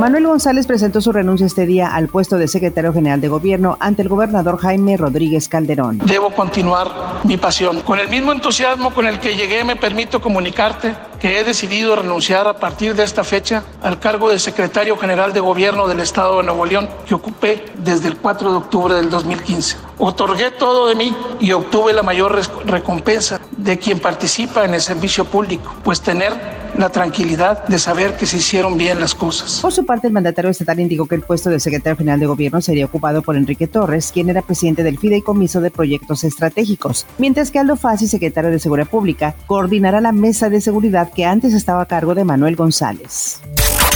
Manuel González presentó su renuncia este día al puesto de secretario general de gobierno ante el gobernador Jaime Rodríguez Calderón. Debo continuar mi pasión. Con el mismo entusiasmo con el que llegué, me permito comunicarte que he decidido renunciar a partir de esta fecha al cargo de secretario general de gobierno del Estado de Nuevo León que ocupé desde el 4 de octubre del 2015. Otorgué todo de mí y obtuve la mayor recompensa de quien participa en el servicio público, pues tener la tranquilidad de saber que se hicieron bien las cosas. Por su parte, el mandatario estatal indicó que el puesto de secretario general de gobierno sería ocupado por Enrique Torres, quien era presidente del Fideicomiso de Proyectos Estratégicos, mientras que Aldo Fassi, secretario de Seguridad Pública, coordinará la mesa de seguridad que antes estaba a cargo de Manuel González.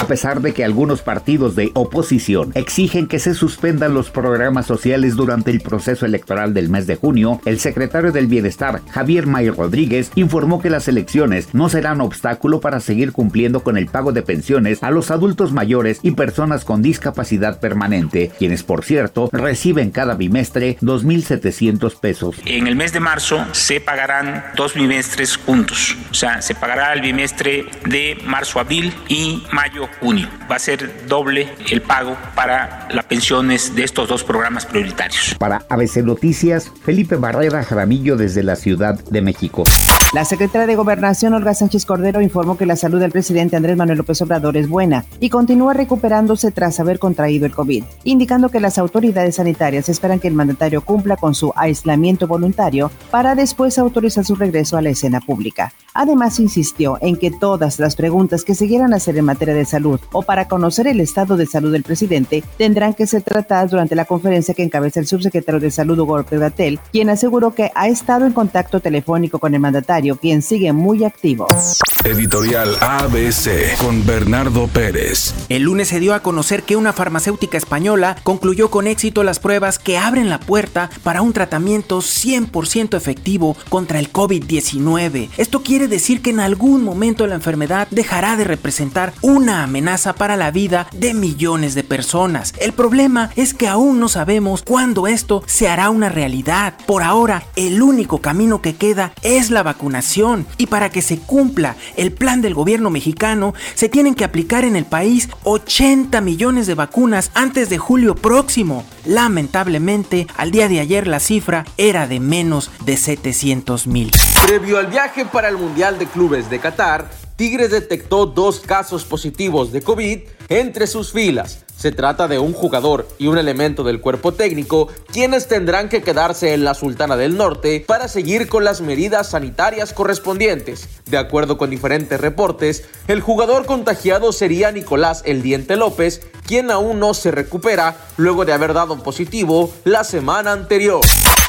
A pesar de que algunos partidos de oposición exigen que se suspendan los programas sociales durante el proceso electoral del mes de junio, el secretario del Bienestar, Javier May Rodríguez, informó que las elecciones no serán obstáculo para seguir cumpliendo con el pago de pensiones a los adultos mayores y personas con discapacidad permanente, quienes por cierto reciben cada bimestre 2.700 pesos. En el mes de marzo se pagarán dos bimestres juntos, o sea, se pagará el bimestre de marzo-abril y mayo Va a ser doble el pago para las pensiones de estos dos programas prioritarios. Para ABC Noticias, Felipe Barrera Jaramillo desde la Ciudad de México. La secretaria de Gobernación, Olga Sánchez Cordero, informó que la salud del presidente Andrés Manuel López Obrador es buena y continúa recuperándose tras haber contraído el COVID, indicando que las autoridades sanitarias esperan que el mandatario cumpla con su aislamiento voluntario para después autorizar su regreso a la escena pública. Además, insistió en que todas las preguntas que se quieran hacer en materia de salud o para conocer el estado de salud del presidente tendrán que ser tratadas durante la conferencia que encabeza el subsecretario de Salud Hugo Gatel, quien aseguró que ha estado en contacto telefónico con el mandatario quien sigue muy activo. Editorial ABC con Bernardo Pérez. El lunes se dio a conocer que una farmacéutica española concluyó con éxito las pruebas que abren la puerta para un tratamiento 100% efectivo contra el COVID-19. Esto quiere decir que en algún momento la enfermedad dejará de representar una amenaza para la vida de millones de personas. El problema es que aún no sabemos cuándo esto se hará una realidad. Por ahora, el único camino que queda es la vacunación y para que se cumpla el plan del gobierno mexicano se tienen que aplicar en el país 80 millones de vacunas antes de julio próximo. Lamentablemente, al día de ayer la cifra era de menos de 700 mil. Previo al viaje para el Mundial de Clubes de Qatar, Tigres detectó dos casos positivos de COVID entre sus filas. Se trata de un jugador y un elemento del cuerpo técnico, quienes tendrán que quedarse en la Sultana del Norte para seguir con las medidas sanitarias correspondientes. De acuerdo con diferentes reportes, el jugador contagiado sería Nicolás El Diente López, quien aún no se recupera luego de haber dado positivo la semana anterior.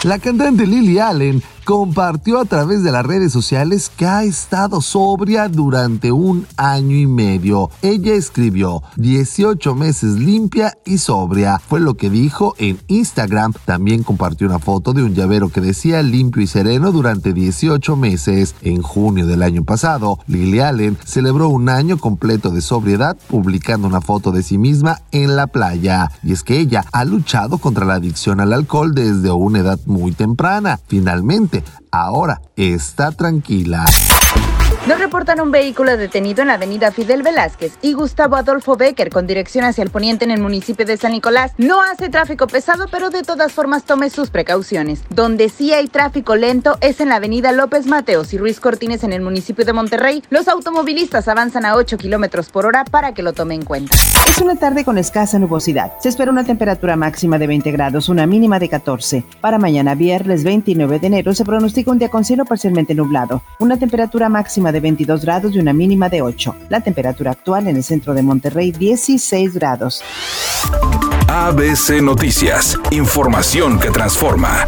La cantante Lily Allen compartió a través de las redes sociales que ha estado sobria durante un año y medio. Ella escribió 18 meses limpia y sobria. Fue lo que dijo en Instagram. También compartió una foto de un llavero que decía limpio y sereno durante 18 meses. En junio del año pasado, Lily Allen celebró un año completo de sobriedad publicando una foto de sí misma en la playa. Y es que ella ha luchado contra la adicción al alcohol desde una edad muy temprana. Finalmente, ahora está tranquila. Nos reportan un vehículo detenido en la avenida Fidel Velázquez y Gustavo Adolfo Becker con dirección hacia el poniente en el municipio de San Nicolás. No hace tráfico pesado, pero de todas formas tome sus precauciones. Donde sí hay tráfico lento es en la avenida López Mateos y Ruiz Cortines en el municipio de Monterrey. Los automovilistas avanzan a 8 kilómetros por hora para que lo tome en cuenta. Es una tarde con escasa nubosidad. Se espera una temperatura máxima de 20 grados, una mínima de 14. Para mañana viernes 29 de enero se pronostica un día con cielo parcialmente nublado. Una temperatura de 22 grados y una mínima de 8. La temperatura actual en el centro de Monterrey 16 grados. ABC Noticias, información que transforma.